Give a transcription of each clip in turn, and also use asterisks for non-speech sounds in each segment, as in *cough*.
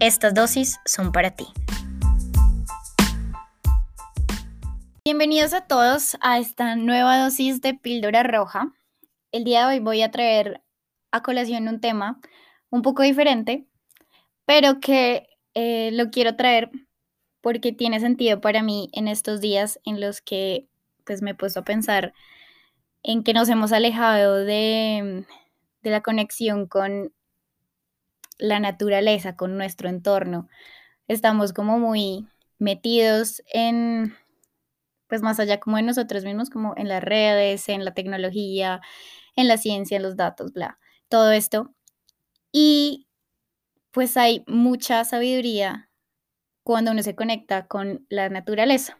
estas dosis son para ti. Bienvenidos a todos a esta nueva dosis de píldora roja. El día de hoy voy a traer a colación un tema un poco diferente, pero que eh, lo quiero traer porque tiene sentido para mí en estos días en los que pues me he puesto a pensar en que nos hemos alejado de, de la conexión con la naturaleza, con nuestro entorno. Estamos como muy metidos en, pues más allá como de nosotros mismos, como en las redes, en la tecnología, en la ciencia, en los datos, bla, todo esto. Y pues hay mucha sabiduría cuando uno se conecta con la naturaleza.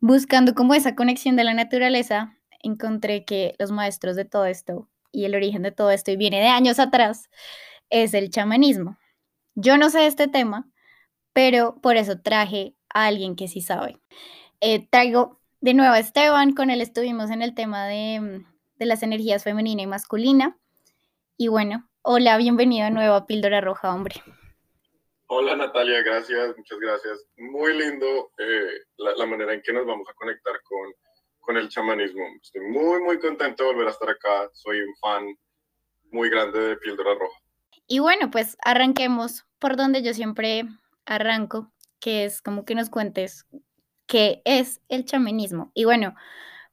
Buscando como esa conexión de la naturaleza, encontré que los maestros de todo esto y el origen de todo esto, y viene de años atrás, es el chamanismo. Yo no sé este tema, pero por eso traje a alguien que sí sabe. Eh, traigo de nuevo a Esteban, con él estuvimos en el tema de, de las energías femenina y masculina. Y bueno, hola, bienvenido de nuevo a Píldora Roja, hombre. Hola Natalia, gracias, muchas gracias. Muy lindo eh, la, la, manera en que nos vamos a conectar con, con el chamanismo. Estoy muy, muy contento de volver a estar acá. Soy un fan muy grande de Píldora Roja. Y bueno, pues arranquemos por donde yo siempre arranco, que es como que nos cuentes qué es el chamanismo. Y bueno,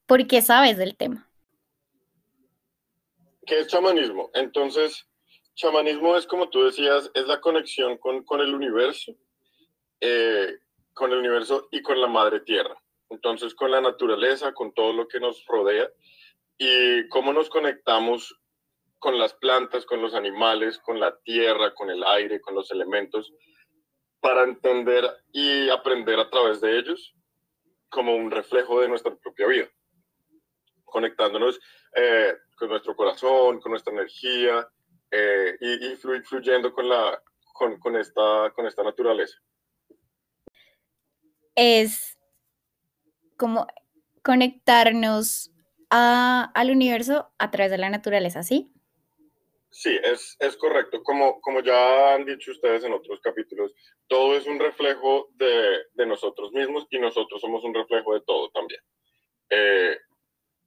¿por qué sabes del tema? ¿Qué es chamanismo? Entonces, chamanismo es como tú decías, es la conexión con, con el universo, eh, con el universo y con la madre tierra. Entonces, con la naturaleza, con todo lo que nos rodea y cómo nos conectamos con las plantas, con los animales, con la tierra, con el aire, con los elementos, para entender y aprender a través de ellos como un reflejo de nuestra propia vida, conectándonos eh, con nuestro corazón, con nuestra energía eh, y, fluyendo con, la, con, con, esta, con esta naturaleza. Es como conectarnos a, al universo a través de la naturaleza, ¿sí? Sí, es, es correcto. Como, como ya han dicho ustedes en otros capítulos, todo es un reflejo de, de nosotros mismos y nosotros somos un reflejo de todo también. Eh,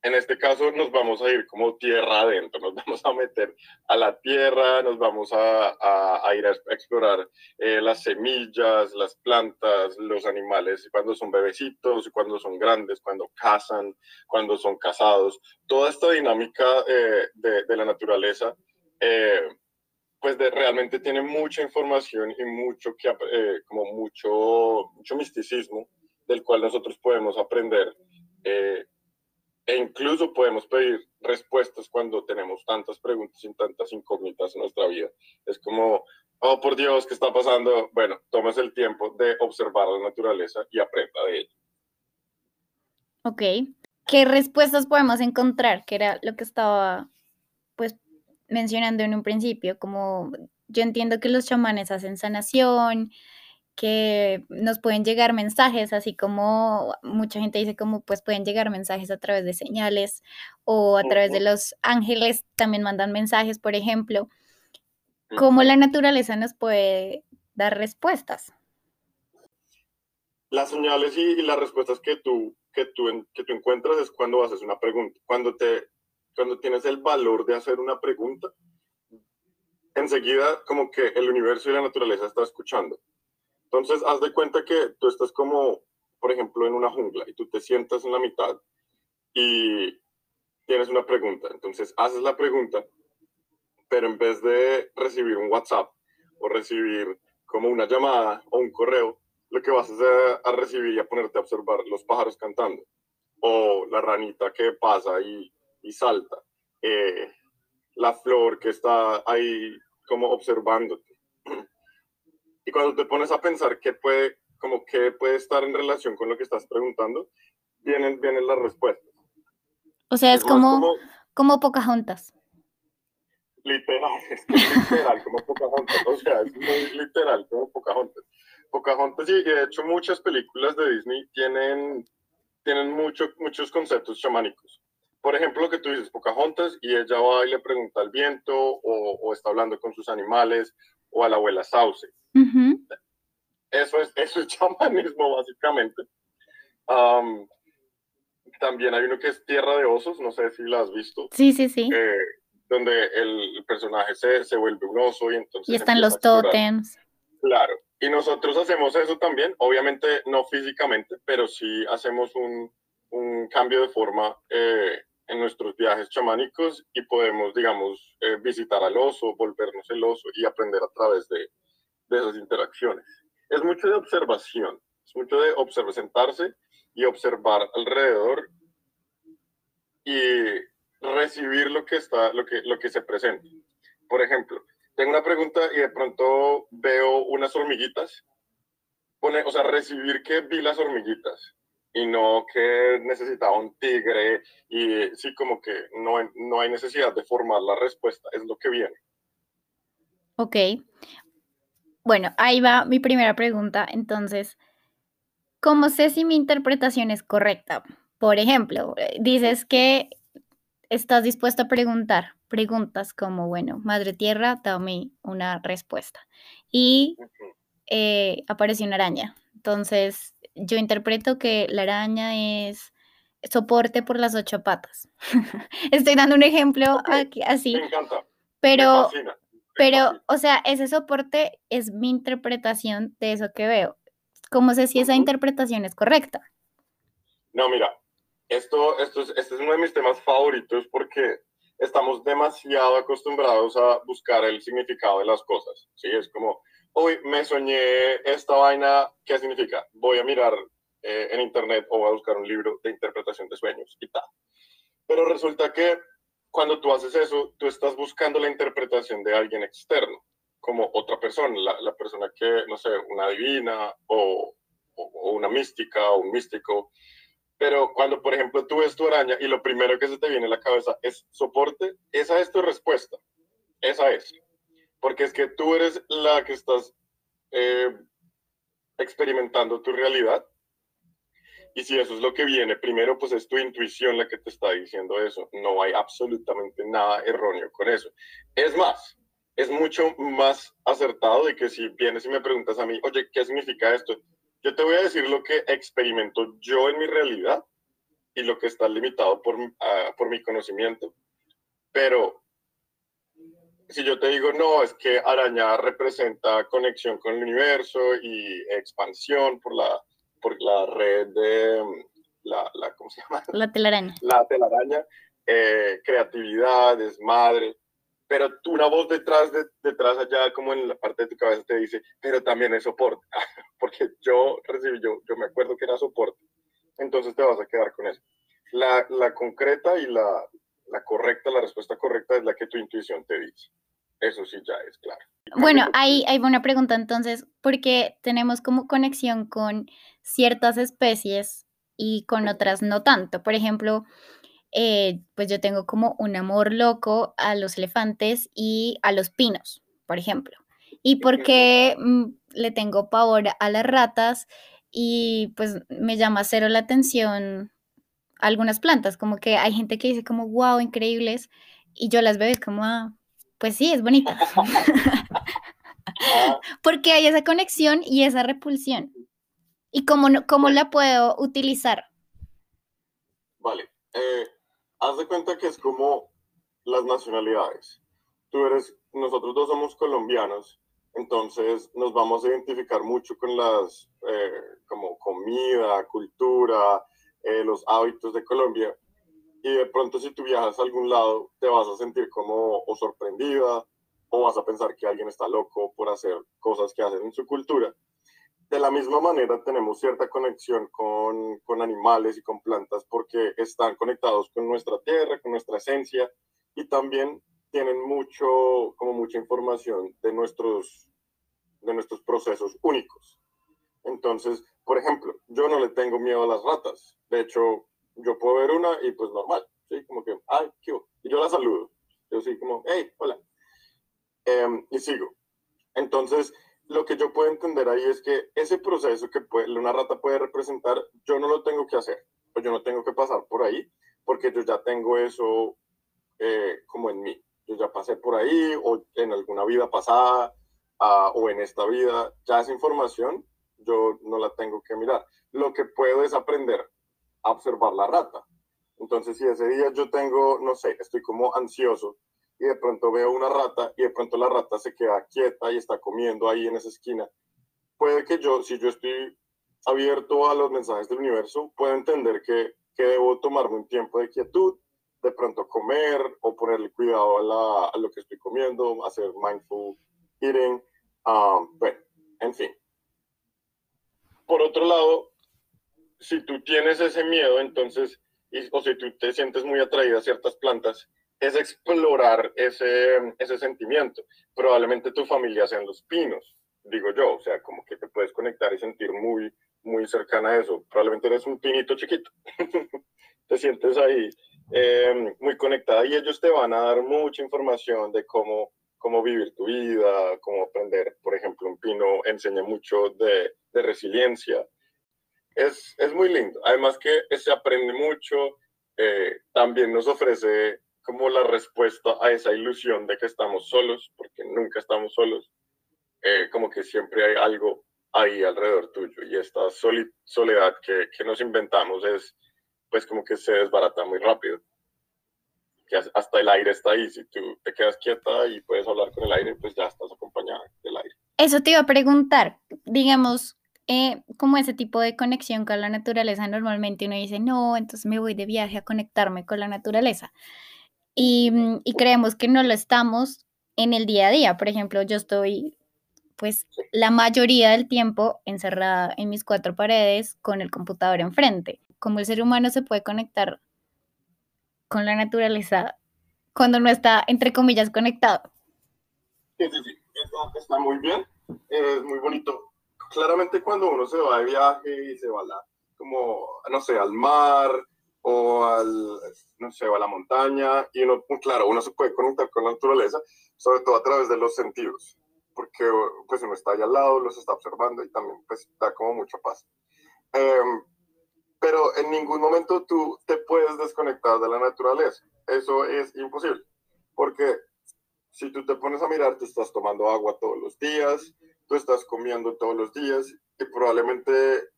en este caso nos vamos a ir como tierra adentro, nos *laughs* vamos a meter a la tierra, nos vamos a, a, a ir a explorar eh, las semillas, las plantas, los animales, cuando son bebecitos, cuando son grandes, cuando cazan, cuando son casados. Toda esta dinámica eh, de, de la naturaleza eh, pues de, realmente tiene mucha información y mucho, que, eh, como mucho, mucho misticismo del cual nosotros podemos aprender eh, e incluso podemos pedir respuestas cuando tenemos tantas preguntas y tantas incógnitas en nuestra vida. Es como, oh por Dios, ¿qué está pasando? Bueno, tomes el tiempo de observar la naturaleza y aprenda de ella. Ok. ¿Qué respuestas podemos encontrar? Que era lo que estaba mencionando en un principio, como yo entiendo que los chamanes hacen sanación, que nos pueden llegar mensajes, así como mucha gente dice como pues pueden llegar mensajes a través de señales o a través de los ángeles también mandan mensajes, por ejemplo. ¿Cómo la naturaleza nos puede dar respuestas? Las señales y, y las respuestas que tú, que, tú, que tú encuentras es cuando haces una pregunta, cuando te cuando tienes el valor de hacer una pregunta, enseguida como que el universo y la naturaleza está escuchando. Entonces, haz de cuenta que tú estás como, por ejemplo, en una jungla y tú te sientas en la mitad y tienes una pregunta. Entonces, haces la pregunta, pero en vez de recibir un WhatsApp o recibir como una llamada o un correo, lo que vas a a recibir y a ponerte a observar los pájaros cantando o la ranita que pasa y y salta. Eh, la flor que está ahí como observándote. Y cuando te pones a pensar qué puede, como qué puede estar en relación con lo que estás preguntando, vienen, vienen las respuestas. O sea, es, como, como, como Pocahontas. Literal, *laughs* es literal, como Pocahontas. O sea, es muy literal, como Pocahontas. Pocahontas y de hecho muchas películas de Disney tienen, tienen mucho, muchos conceptos chamánicos. Por ejemplo, lo que tú dices, Pocahontas, y ella va y le pregunta al viento, o, o está hablando con sus animales, o a la abuela Sauce. eso, es, eso es *laughs* chamanismo, básicamente. también hay uno que es Tierra de Osos, no sé si la has visto. Sí, sí, sí. Eh, donde el personaje se, se, vuelve un oso y entonces... Y están los tótems. Claro, y nosotros hacemos eso también, obviamente no físicamente, pero sí hacemos un, un cambio de forma eh, en nuestros viajes chamánicos y podemos, digamos, eh, visitar al oso, volvernos el oso y aprender a través de, de, esas interacciones. Es mucho de observación, es mucho de observar, sentarse y observar alrededor y recibir lo que está, lo que, lo que se presenta. Por ejemplo, tengo una pregunta y de pronto veo unas hormiguitas. Pone, o sea, recibir que vi las hormiguitas y no que necesitaba un tigre y sí, como que no, no hay necesidad de formar la respuesta, es lo que viene. Ok. Bueno, ahí va mi primera pregunta. Entonces, ¿cómo sé si mi interpretación es correcta? Por ejemplo, dices que estás dispuesto a preguntar preguntas como, bueno, Madre Tierra, dame una respuesta. Y eh, apareció una araña. Entonces, yo interpreto que la araña es soporte por las ocho patas. *laughs* Estoy dando un ejemplo aquí, así. Me encanta. Pero, pero, o sea, ese soporte es mi interpretación de eso que veo. ¿Cómo sé si esa interpretación es correcta? No, mira, esto, esto es, este es uno de mis temas favoritos porque estamos demasiado acostumbrados a buscar el significado de las cosas. ¿sí? Es como, hoy me soñé esta vaina, ¿qué significa? Voy a mirar eh, en internet o voy a buscar un libro de interpretación de sueños y tal. Pero resulta que cuando tú haces eso, tú estás buscando la interpretación de alguien externo, como otra persona, la, la persona que, no sé, una divina o, o, o una mística o un místico pero cuando, por ejemplo, tú ves tu araña y lo primero que se te viene a la cabeza es soporte, esa es tu respuesta. Esa es. Porque es que tú eres la que estás eh, experimentando tu realidad. Y si eso es lo que viene, primero pues es tu intuición la que te está diciendo eso. No hay absolutamente nada erróneo con eso. Es más, es mucho más acertado de que si vienes y me preguntas a mí, oye, ¿qué significa esto? Yo te voy a decir lo que experimento yo en mi realidad y lo que está limitado por, uh, por mi conocimiento. Pero si yo te digo, no, es que araña representa conexión con el universo y expansión por la, por la red de, la, la ¿cómo se llama? La telaraña. La telaraña, eh, creatividad, desmadre pero una voz detrás, de, detrás allá, como en la parte de tu cabeza, te dice, pero también es soporte, *laughs* porque yo recibí, yo, yo me acuerdo que era soporte, entonces te vas a quedar con eso. La, la concreta y la, la correcta, la respuesta correcta es la que tu intuición te dice. Eso sí ya es claro. Bueno, ahí hay una pregunta entonces, porque tenemos como conexión con ciertas especies y con otras no tanto. Por ejemplo, eh, pues yo tengo como un amor loco a los elefantes y a los pinos, por ejemplo. Y porque mm, le tengo pavor a las ratas y pues me llama cero la atención algunas plantas, como que hay gente que dice como, wow, increíbles, y yo las veo y como, ah, pues sí, es bonita. *laughs* porque hay esa conexión y esa repulsión. ¿Y cómo, cómo la puedo utilizar? Vale. Eh, haz de cuenta que es como las nacionalidades. Tú eres, nosotros dos somos colombianos, entonces nos vamos a identificar mucho con las, eh, como comida, cultura, eh, los hábitos de Colombia. Y de pronto si tú viajas a algún lado, te vas a sentir como o sorprendida o vas a pensar que alguien está loco por hacer cosas que hacen en su cultura de la misma manera tenemos cierta conexión con, con, animales y con plantas porque están conectados con nuestra tierra, con nuestra esencia y también tienen mucho, como mucha información de nuestros, de nuestros procesos únicos. Entonces, por ejemplo, yo no le tengo miedo a las ratas. De hecho, yo puedo ver una y pues normal, ¿sí? Como que, ay, ¿qué? Y yo la saludo. Yo sí como, hey, hola. Em, y sigo. Entonces, lo que yo puedo entender ahí es que ese proceso que una rata puede representar, yo no lo tengo que hacer, o yo no tengo que pasar por ahí, porque yo ya tengo eso eh, como en mí. Yo ya pasé por ahí, o en alguna vida pasada, ah, o en esta vida, ya esa información yo no la tengo que mirar. Lo que puedo es aprender a observar la rata. Entonces, si ese día yo tengo, no sé, estoy como ansioso y de pronto veo una rata y de pronto la rata se queda quieta y está comiendo ahí en esa esquina, puede que yo, si yo estoy abierto a los mensajes del universo, pueda entender que, que debo tomarme un tiempo de quietud, de pronto comer o ponerle cuidado a, la, a lo que estoy comiendo, hacer mindful eating, um, bueno, en fin. Por otro lado, si tú tienes ese miedo, entonces, o si tú te sientes muy atraído a ciertas plantas, es explorar ese, ese sentimiento. Probablemente tu familia sean los pinos, digo yo, o sea, como que te puedes conectar y sentir muy, muy cercana a eso. Probablemente eres un pinito chiquito, *laughs* te sientes ahí em, muy conectada y ellos te van a dar mucha información de cómo, cómo vivir tu vida, cómo aprender. Por ejemplo, un pino enseña mucho de, de resiliencia. Es, es, muy lindo. Además que se aprende mucho, eh, también nos ofrece como la respuesta a esa ilusión de que estamos solos, porque nunca estamos solos, eh, como que siempre hay algo ahí alrededor tuyo y esta soledad que, que, nos inventamos es pues como que se desbarata muy rápido. Que hasta el aire está ahí, si tú te quedas quieta y puedes hablar con el aire, pues ya estás acompañada del aire. Eso te iba a preguntar, digamos, eh, como ese tipo de conexión con la naturaleza, normalmente uno dice, no, entonces me voy de viaje a conectarme con la naturaleza. Mm, y, creemos que no lo estamos en el día a día. Por ejemplo, yo estoy pues la mayoría del tiempo encerrada en mis cuatro paredes con el computador enfrente. Como el ser humano se puede conectar con la naturaleza cuando no está, entre comillas, conectado. Sí, sí, sí, está, muy bien, es muy bonito. Claramente cuando uno se va de viaje y se va a como, no sé, al mar, o al, no sé, a la montaña, y uno, claro, uno se puede conectar con la naturaleza, sobre todo a través de los sentidos, porque pues uno está ahí al lado, los está observando y también pues da como mucha paz. Em, pero en ningún momento tú te puedes desconectar de la naturaleza, eso es imposible, porque si tú te pones a mirar, tú estás tomando agua todos los días, tú estás comiendo todos los días y probablemente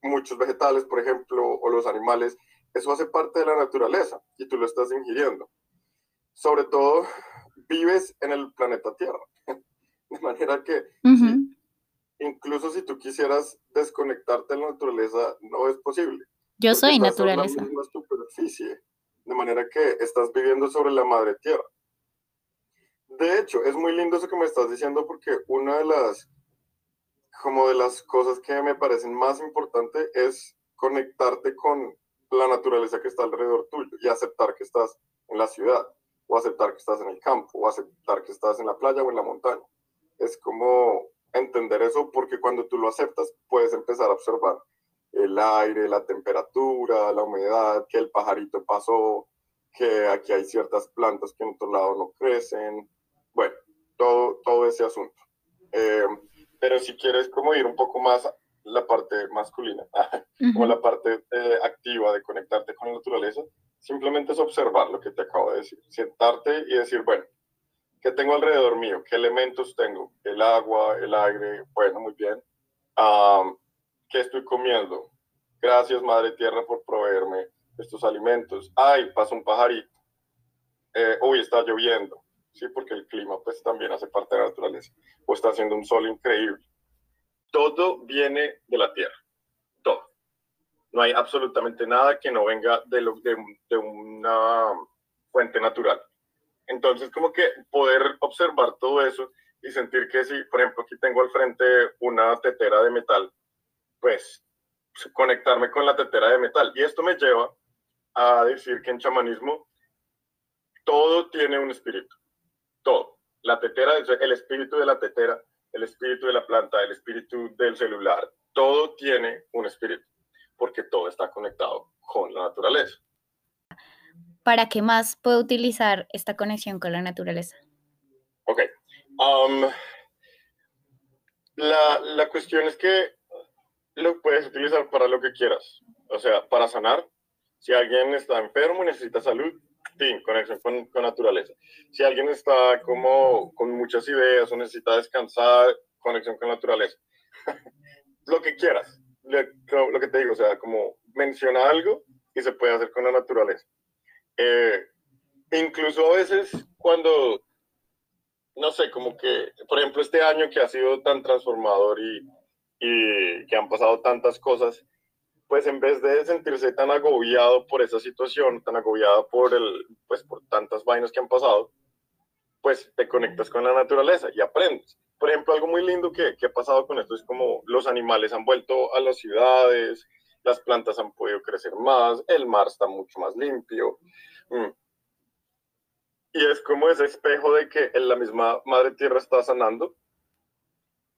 muchos vegetales, por ejemplo, o los animales, eso hace parte de la naturaleza y tú lo estás ingiriendo. Sobre todo, vives en el planeta Tierra. *laughs* De manera que incluso si tú quisieras desconectarte de la naturaleza, no es posible. Yo soy naturaleza. la superficie, de manera que estás viviendo sobre la madre tierra. De hecho, es muy lindo eso que me estás diciendo porque una de las como de las cosas que me parecen más importantes es conectarte con la naturaleza que está alrededor tuyo y aceptar que estás en la ciudad o aceptar que estás en el campo o aceptar que estás en la playa o en la montaña. Es como entender eso porque cuando tú lo aceptas puedes empezar a observar el aire, la temperatura, la humedad, que el pajarito pasó, que aquí hay ciertas plantas que en otro lado no crecen. Bueno, todo, todo ese asunto. Eh, pero si quieres como ir un poco más la parte masculina, *laughs* o la parte eh, activa de conectarte con la naturaleza, simplemente es observar lo que te acabo de decir, sentarte y decir, bueno, ¿qué tengo alrededor mío? ¿Qué elementos tengo? El agua, el aire, bueno, muy bien. ¿Qué estoy comiendo? Gracias, Madre Tierra, por proveerme estos alimentos. Ay, pasa un pajarito. Eh, uy, está lloviendo. Sí, porque el clima pues también hace parte de la naturaleza. O está haciendo un sol increíble todo viene de la tierra, todo. No hay absolutamente nada que no venga de, de, una fuente natural. Entonces, como que poder observar todo eso y sentir que si, por ejemplo, aquí tengo al frente una tetera de metal, pues conectarme con la tetera de metal. Y esto me lleva a decir que en chamanismo todo tiene un espíritu, todo. La tetera, el espíritu de la tetera el espíritu de la planta, el espíritu del celular, todo tiene un espíritu, porque todo está conectado con la naturaleza. ¿Para qué más puedo utilizar esta conexión con la naturaleza? Ok. Um, la, la cuestión es que lo puedes utilizar para lo que quieras. O sea, para sanar. Si alguien está enfermo y necesita salud, fin, conexión con, con, naturaleza. Si alguien está como con muchas ideas o necesita descansar, conexión con naturaleza. *laughs* lo que quieras. Lo, lo, que te digo, o sea, como menciona algo y se puede hacer con la naturaleza. Eh, incluso a veces cuando, no sé, como que, por ejemplo, este año que ha sido tan transformador y, y que han pasado tantas cosas, pues en vez de sentirse tan agobiado por esa situación, tan agobiado por, el, pues por tantas vainas que han pasado, pues te conectas con la naturaleza y aprendes. Por ejemplo, algo muy lindo que, que ha pasado con esto es como los animales han vuelto a las ciudades, las plantas han podido crecer más, el mar está mucho más limpio. Mm. Y es como ese espejo de que en la misma madre tierra está sanando.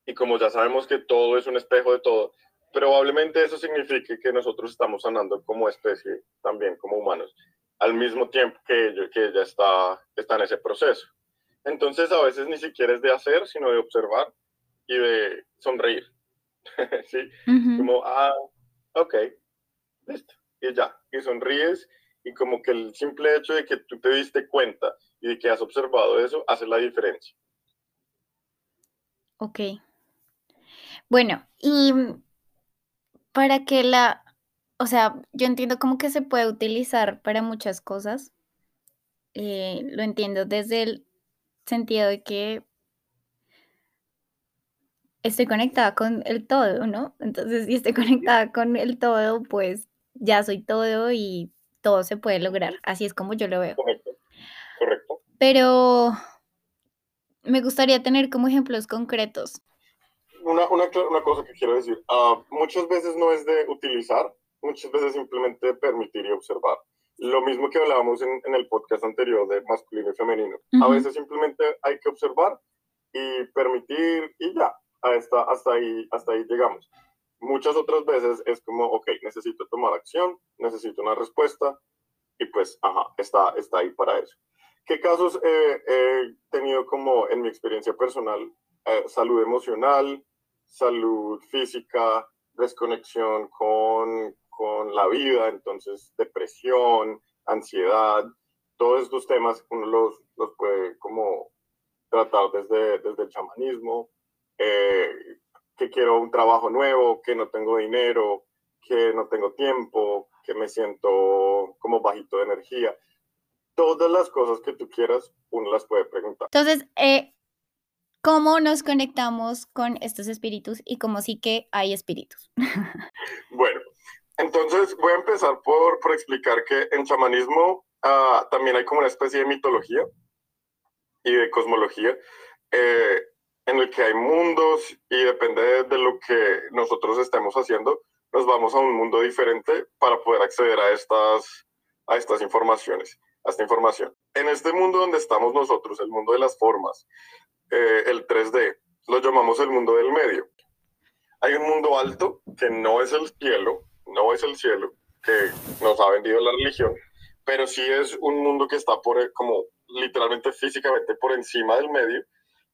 Y como ya sabemos que todo es un espejo de todo, probablemente eso signifique que nosotros estamos sanando como especie, también como humanos, al mismo tiempo que ella, que ella está, está en ese proceso. Entonces a veces ni siquiera es de hacer, sino de observar y de sonreír. *laughs* ¿Sí? Como, ah, ok, listo, y ya, y sonríes y como que el simple hecho de que tú te diste cuenta y de que has observado eso hace la diferencia. Ok. Bueno, y para que la, o sea, yo entiendo como que se puede utilizar para muchas cosas. Eh, lo entiendo desde el sentido de que estoy conectada con el todo, ¿no? Entonces, si estoy conectada con el todo, pues ya soy todo y todo se puede lograr. Así es como yo lo veo. Correcto. Correcto. Pero me gustaría tener como ejemplos concretos una, una, una, cosa que quiero decir, uh, muchas veces no es de utilizar, muchas veces simplemente de permitir y observar. Lo mismo que hablábamos en, en el podcast anterior de masculino y femenino. Uh -huh. A veces simplemente hay que observar y permitir y ya, hasta, hasta, ahí, hasta ahí llegamos. Muchas otras veces es como, ok, necesito tomar acción, necesito una respuesta y pues, ajá, está, está ahí para eso. ¿Qué casos he tenido como en mi experiencia personal? Eh, salud emocional, salud física, desconexión con, con la vida, entonces depresión, ansiedad, todos estos temas uno los, los puede como tratar desde, desde el chamanismo, eh, que quiero un trabajo nuevo, que no tengo dinero, que no tengo tiempo, que me siento como bajito de energía. Todas las cosas que tú quieras, uno las puede preguntar. Entonces, eh, ¿Cómo nos conectamos con estos espíritus y cómo sí que hay espíritus? *laughs* bueno, entonces voy a empezar por, por explicar que en chamanismo uh, también hay como una especie de mitología y de cosmología eh, en el que hay mundos y depende de, lo que nosotros estemos haciendo, nos vamos a un mundo diferente para poder acceder a estas, a estas informaciones, a esta información. En este mundo donde estamos nosotros, el mundo de las formas, eh, el 3D, lo llamamos el mundo del medio. Hay un mundo alto que no es el cielo, no es el cielo que nos ha vendido la religión, pero sí es un mundo que está por, como literalmente físicamente por encima del medio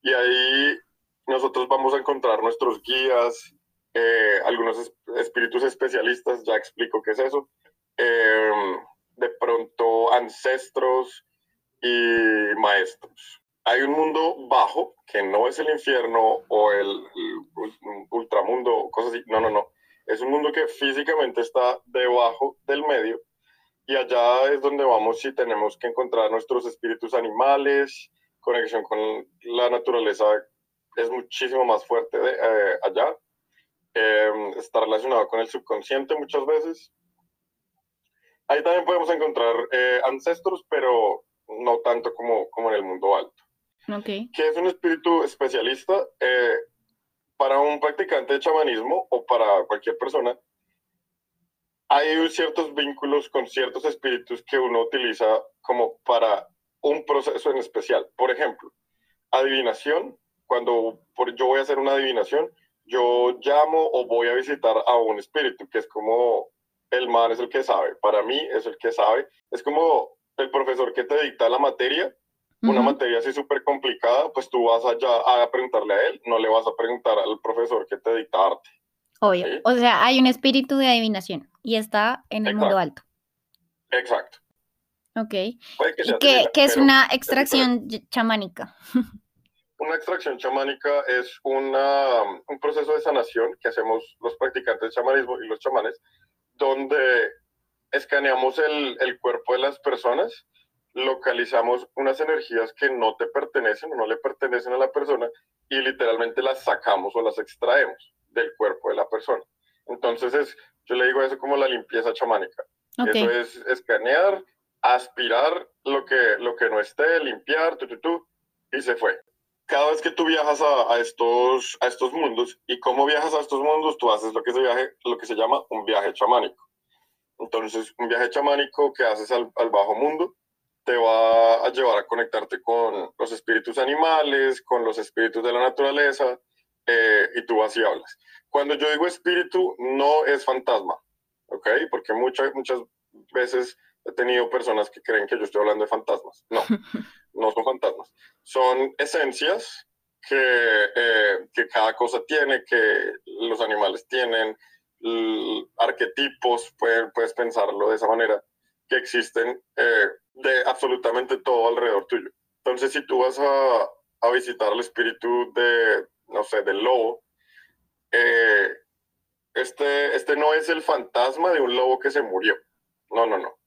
y ahí nosotros vamos a encontrar nuestros guías, eh, algunos espíritus especialistas, ya explico qué es eso, eh, de pronto ancestros y maestros hay un mundo bajo que no es el infierno o el, el ultramundo, cosas así. No, no, no. Es un mundo que físicamente está debajo del medio y allá es donde vamos si tenemos que encontrar nuestros espíritus animales, conexión con la naturaleza es muchísimo más fuerte de, eh, allá. Eh, está relacionado con el subconsciente muchas veces. Ahí también podemos encontrar eh, ancestros, pero no tanto como, como en el mundo alto. Okay. ¿Qué es un espíritu especialista? Eh, para un practicante de chamanismo o para cualquier persona, hay ciertos vínculos con ciertos espíritus que uno utiliza como para un proceso en especial. Por ejemplo, adivinación, cuando yo voy a hacer una adivinación, yo llamo o voy a visitar a un espíritu, que es como el man es el que sabe. Para mí es el que sabe. Es como el profesor que te dicta la materia, una materia así súper complicada, pues tú vas allá a preguntarle a él, no le vas a preguntar al profesor que te dicta arte. Obvio. O sea, hay un espíritu de adivinación y está en el mundo alto. Exacto. Ok. ¿Y qué, es una extracción chamánica? *laughs* Una extracción chamánica es una, un proceso de sanación que hacemos los practicantes de chamanismo y los chamanes, donde escaneamos el, el cuerpo de las personas, localizamos unas energías que no te pertenecen o no le pertenecen a la persona y literalmente las sacamos o las extraemos del cuerpo de la persona. Entonces es, yo le digo eso como la limpieza chamánica. Eso es escanear, aspirar lo que, lo que no esté, limpiar, tu, tu, tu, y se fue cada vez que tú viajas a, estos, a estos mundos y cómo viajas a estos mundos, tú haces lo que, se viaje, lo que se llama un viaje chamánico. Entonces, un viaje chamánico que haces al, bajo mundo te va a llevar a conectarte con los espíritus animales, con los espíritus de la naturaleza, eh, y tú así hablas. Cuando yo digo espíritu, no es fantasma, ¿ok? Porque muchas, muchas veces he tenido personas que creen que yo estoy hablando de fantasmas. No, *laughs* no son fantasmas. Son esencias que, eh, que cada cosa tiene, que los animales tienen, arquetipos, puedes pensarlo de esa manera, que existen eh, de absolutamente todo alrededor tuyo. Entonces, si tú vas a, a visitar el espíritu de, no sé, del lobo, eh, este, este no es el fantasma de un lobo que se murió. No, no, no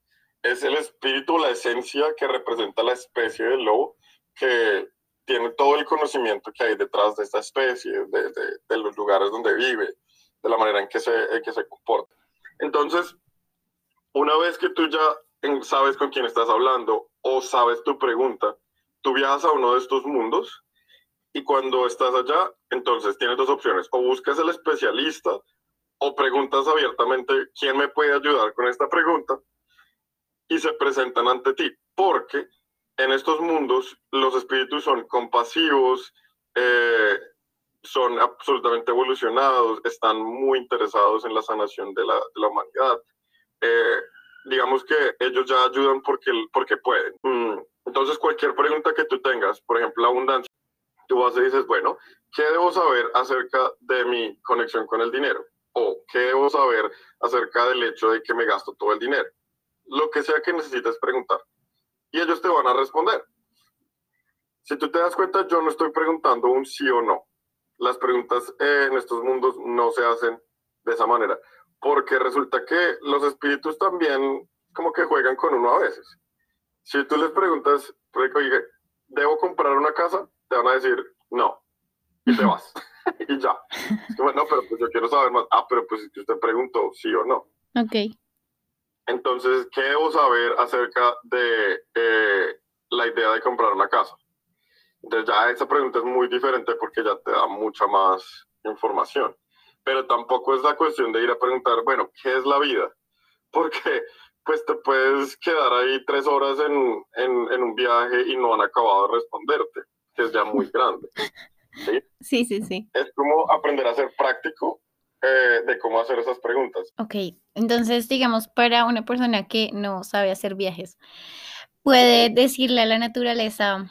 es el espíritu, la esencia que representa la especie del lobo, que tiene todo el conocimiento que hay detrás de esta especie, de, de, los lugares donde vive, de la manera en que se, que se comporta. Entonces, una vez que tú ya sabes con quién estás hablando o sabes tu pregunta, tú viajas a uno de estos mundos y cuando estás allá, entonces tienes dos opciones, o buscas el especialista o preguntas abiertamente quién me puede ayudar con esta pregunta y se presentan ante ti, porque en estos mundos los espíritus son compasivos, eh, son absolutamente evolucionados, están muy interesados en la sanación de la, de la humanidad. Eh, digamos que ellos ya ayudan porque, porque pueden. Mm, entonces, cualquier pregunta que tú tengas, por ejemplo, abundancia, tú vas y dices, bueno, ¿qué debo saber acerca de mi conexión con el dinero? O ¿qué debo saber acerca del hecho de que me gasto todo el dinero? Lo que sea que necesites preguntar. Y ellos te van a responder. Si tú te das cuenta, yo no estoy preguntando un sí o no. Las preguntas en estos mundos no se hacen de esa manera, porque resulta que los espíritus también como que juegan con uno a veces. Si tú les preguntas, oye, ¿debo comprar una casa? Te van a decir, no, y te vas. *laughs* y ya. Bueno, pero pues yo quiero saber más. Ah, pero pues si usted preguntó sí o no. Ok. Entonces, ¿qué debo saber acerca de eh, la idea de comprar una casa? Entonces ya esa pregunta es muy diferente porque ya te da mucha más información. Pero tampoco es la cuestión de ir a preguntar, bueno, ¿qué es la vida? *laughs* Porque pues te puedes quedar ahí tres horas en, en, un viaje y no han acabado de responderte, que es ya muy grande. ¿sí? *laughs* sí, sí, sí. Es como aprender a ser práctico eh, de cómo hacer esas preguntas. Ok, entonces digamos, para una persona que no sabe hacer viajes, puede decirle a la naturaleza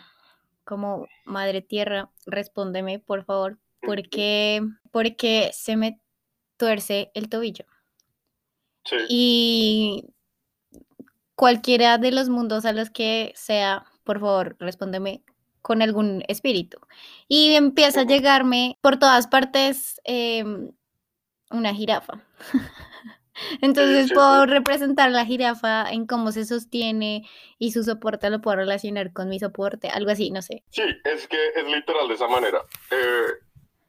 como Madre Tierra, respóndeme por favor, ¿por qué, porque se me tuerce el tobillo? Sí. Y cualquiera de los mundos a los que sea, por favor, respóndeme con algún espíritu. Y empieza a llegarme por todas partes em, una jirafa. *laughs* Entonces puedo representar la jirafa en cómo se sostiene y su soporte lo puedo relacionar con mi soporte, algo así, no sé. Sí, es que es literal de esa manera. Eh,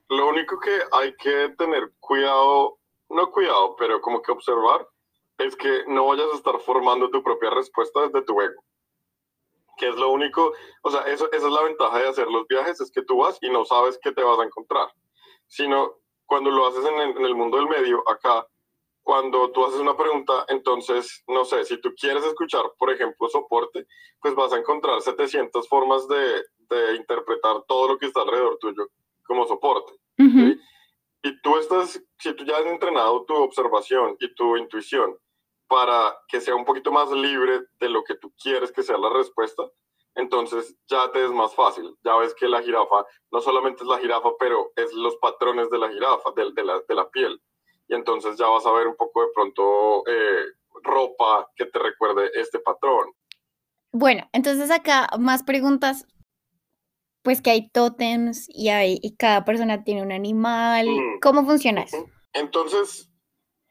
lo único que hay que tener cuidado, no cuidado, pero como que observar, es que no vayas a estar formando tu propia respuesta desde tu ego. Que es lo único, o sea, eso, esa es la ventaja de hacer los viajes, es que tú vas y no sabes qué te vas a encontrar, sino cuando lo haces en el, mundo del medio, acá, cuando tú haces una pregunta, entonces, no sé, si tú quieres escuchar, por ejemplo, soporte, pues vas a encontrar 700 formas de, de interpretar todo lo que está alrededor tuyo como soporte. Y tú estás, si tú ya has entrenado tu observación y tu intuición para que sea un poquito más libre de lo que tú quieres que sea la respuesta, entonces ya te es más fácil. Ya ves que la jirafa no solamente es la jirafa, pero es los patrones de la jirafa, de, de, la, de la, piel. Y entonces ya vas a ver un poco de pronto eh, ropa que te recuerde este patrón. Bueno, entonces acá más preguntas. Pues que hay tótems y, hay, y cada persona tiene un animal. Mm. ¿Cómo funciona eso? Entonces,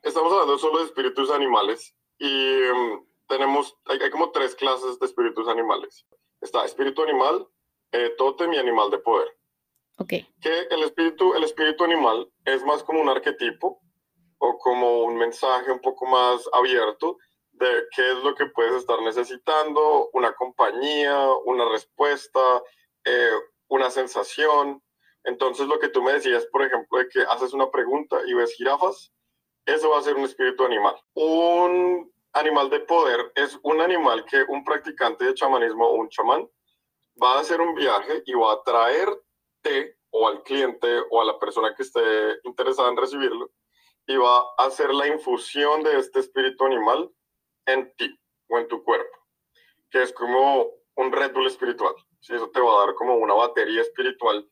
estamos hablando solo de espíritus animales y um, tenemos, hay, hay, como tres clases de espíritus animales. Está espíritu animal, eh, tótem y animal de poder. Ok. Que el espíritu, el espíritu animal es más como un arquetipo o como un mensaje un poco más abierto de qué es lo que puedes estar necesitando, una compañía, una respuesta, eh, una sensación. Entonces lo que tú me decías, por ejemplo, de que haces una pregunta y ves jirafas, eso va a ser un espíritu animal. Un animal de poder es un animal que un practicante de chamanismo o un chamán va a hacer un viaje y va a traerte o al cliente o a la persona que esté interesada en recibirlo y va a hacer la infusión de este espíritu animal en ti o en tu cuerpo, que es como un Red Bull espiritual. ¿sí? Eso te va a dar como una batería espiritual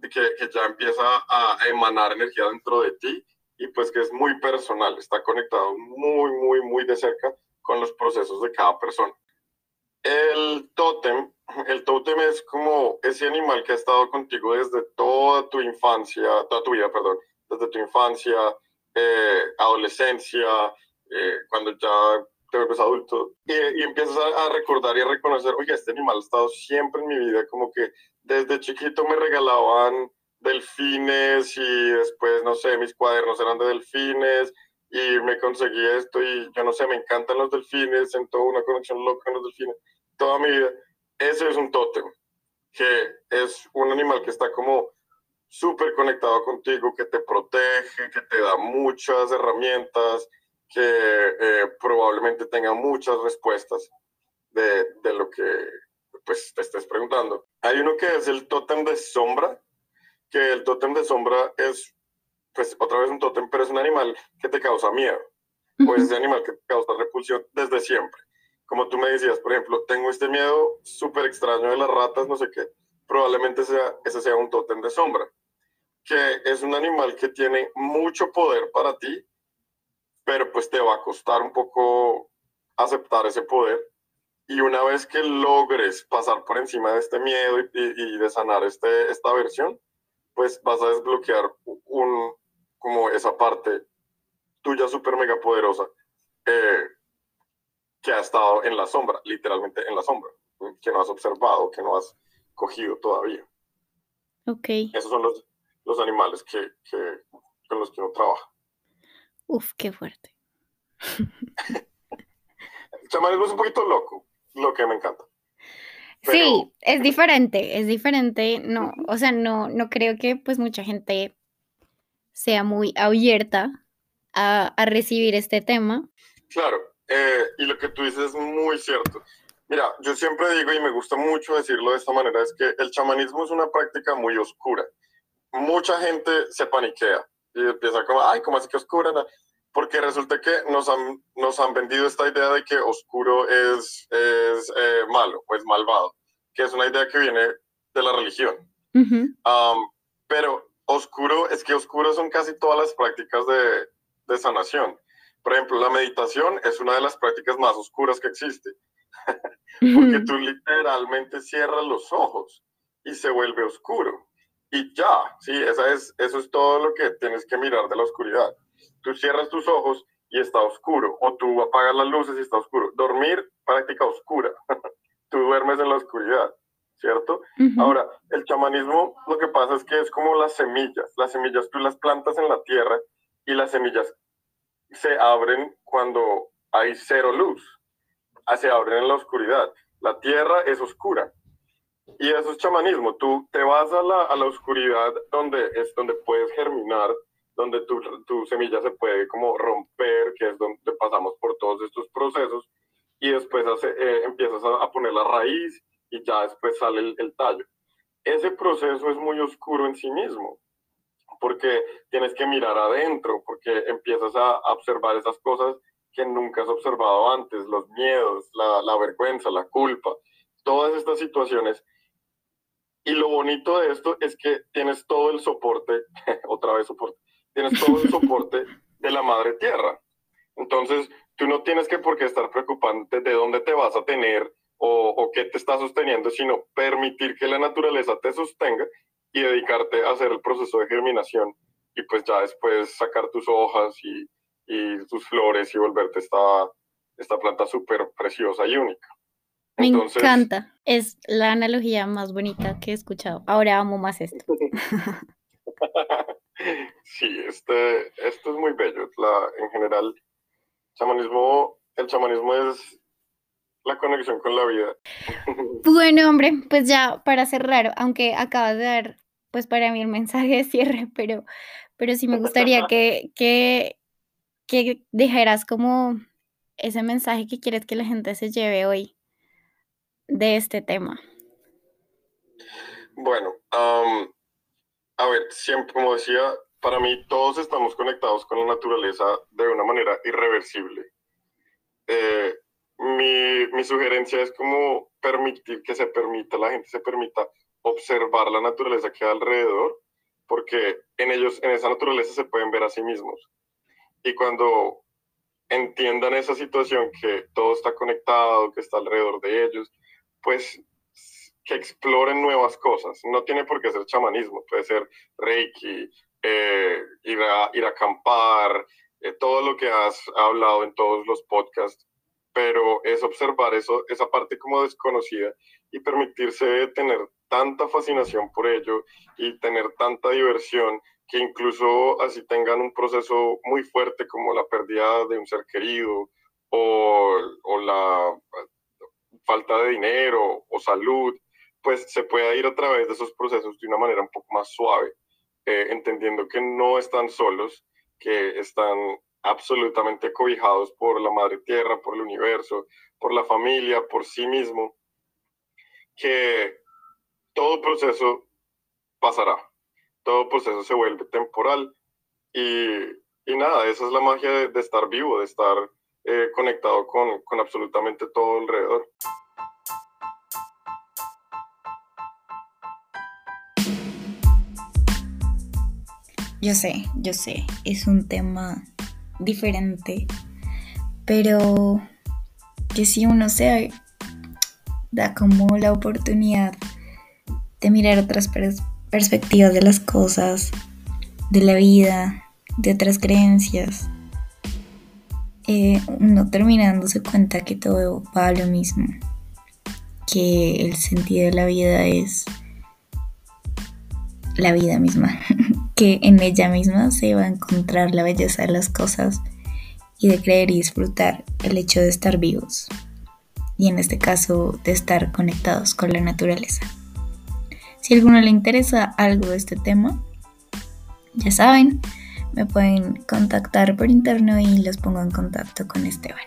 que, que ya empieza a emanar energía dentro de ti y pues que es muy personal, está conectado muy, muy, muy de cerca con los procesos de cada persona. El tótem, el tótem es como ese animal que ha estado contigo desde toda tu infancia, toda tu vida, perdón, desde tu infancia, eh, adolescencia, eh, cuando ya te vuelves adulto, y, empiezas a, a, recordar y a reconocer, oye, este animal ha estado siempre en mi vida, como que desde chiquito me regalaban delfines y después, no sé, mis cuadernos eran de delfines y me conseguí esto y yo no sé, me encantan los delfines, siento una conexión loca con los delfines toda mi vida. Ese es un tótem, que es un animal que está como súper conectado contigo, que te protege, que te da muchas herramientas, que eh, probablemente tenga muchas respuestas de, de lo que pues, te estés preguntando. Hay uno que es el tótem de sombra, que el tótem de sombra es, pues otra vez un tótem, pero es un animal que te causa miedo, o es ese animal que te causa repulsión desde siempre. Como tú me decías, por ejemplo, tengo este miedo súper extraño de las ratas, no sé qué, probablemente sea, ese sea un tótem de sombra, que es un animal que tiene mucho poder para ti, pero pues te va a costar un poco aceptar ese poder. Y una vez que logres pasar por encima de este miedo y, y, y de sanar este, esta versión, pues vas a desbloquear un, como esa parte tuya súper mega poderosa eh, que ha estado en la sombra, literalmente en la sombra, que no has observado, que no has cogido todavía. Ok. Esos son los, los animales que, que, con los que uno trabaja. Uf, qué fuerte. *laughs* El chamanismo es un poquito loco, lo que me encanta. Sí, es diferente, es diferente, no, o sea, no, no creo que pues mucha gente sea muy abierta a, a recibir este tema. Claro, eh, y lo que tú dices es muy cierto. Mira, yo siempre digo y me gusta mucho decirlo de esta manera, es que el chamanismo es una práctica muy oscura. Mucha gente se paniquea y empieza como, ay, ¿cómo así que oscura? Porque resulta que nos han, nos han vendido esta idea de que oscuro es, es eh, malo o es malvado, que es una idea que viene de la religión. um, pero oscuro, es que oscuro son casi todas las prácticas de, de, sanación. Por ejemplo, la meditación es una de las prácticas más oscuras que existe, *laughs* porque tú literalmente cierras los ojos y se vuelve oscuro. Y ya, sí, esa es, eso es todo lo que tienes que mirar de la oscuridad tú cierras tus ojos y está oscuro, o tú apagas las luces y está oscuro. Dormir, práctica oscura. *laughs* tú duermes en la oscuridad, ¿cierto? Ahora, el chamanismo lo que pasa es que es como las semillas. Las semillas tú las plantas en la tierra y las semillas se abren cuando hay cero luz. Ah, se abren en la oscuridad. La tierra es oscura. Y eso es chamanismo. Tú te vas a la, a la oscuridad donde es donde puedes germinar donde tu, tu semilla se puede como romper, que es donde pasamos por todos estos procesos, y después hace, eh, empiezas a, poner la raíz y ya después sale el, tallo. ese proceso es muy oscuro en sí mismo, porque tienes que mirar adentro, porque empiezas a observar esas cosas que nunca has observado antes, los miedos, la, la vergüenza, la culpa, todas estas situaciones. Y lo bonito de esto es que tienes todo el soporte, *laughs* otra vez soporte, tienes todo el soporte de la madre tierra. Entonces, tú no tienes que por qué estar preocupante de dónde te vas a tener o, o qué te está sosteniendo, sino permitir que la naturaleza te sostenga y dedicarte a hacer el proceso de germinación y pues ya después sacar tus hojas y, y tus flores y volverte esta, esta planta súper preciosa y única. Me encanta, es la analogía más bonita que he escuchado. Ahora amo más esto. *laughs* sí, este, esto es muy bello. La, en general, chamanismo, el chamanismo es la conexión con la vida. *laughs* Bueno, hombre, pues ya para cerrar, aunque acabas de dar, pues para mí el mensaje de cierre, pero, pero sí me gustaría que, que, que dejaras como ese mensaje que quieres que la gente se lleve hoy de este tema. Bueno, a ver, siempre, como decía, para mí todos estamos conectados con la naturaleza de una manera irreversible. Eh, mi, mi, sugerencia es como permitir que se permita, la gente se permita observar la naturaleza que hay alrededor, porque en ellos, en esa naturaleza se pueden ver a sí mismos. Y cuando entiendan esa situación, que todo está conectado, que está alrededor de ellos, pues que exploren nuevas cosas. No tiene por qué ser chamanismo, puede ser reiki, eh, ir, a, ir a acampar, eh, todo lo que has hablado en todos los podcasts, pero es observar eso, esa parte como desconocida y permitirse tener tanta fascinación por ello y tener tanta diversión que incluso así tengan un proceso muy fuerte como la pérdida de un ser querido o, o la falta de dinero o salud, pues se pueda ir a través de esos procesos de una manera un poco más suave, eh, entendiendo que no están solos, que están absolutamente cobijados por la madre tierra, por el universo, por la familia, por sí mismo, que todo proceso pasará, todo proceso se vuelve temporal y, y nada, esa es la magia de, estar vivo, de estar eh, conectado con, con absolutamente todo alrededor. Yo sé, yo sé, es un tema diferente, pero que si uno se da como la oportunidad de mirar otras perspectivas de las cosas, de la vida, de otras creencias, eh, uno terminándose cuenta que todo va a lo mismo, que el sentido de la vida es la vida misma, *laughs* que en ella misma se va a encontrar la belleza de las cosas y de creer y disfrutar el hecho de estar vivos y en este caso de estar conectados con la naturaleza. Si a alguno le interesa algo de este tema, ya saben, me pueden contactar por interno y los pongo en contacto con Esteban.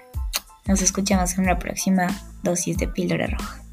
Nos escuchamos en una próxima dosis de píldora roja.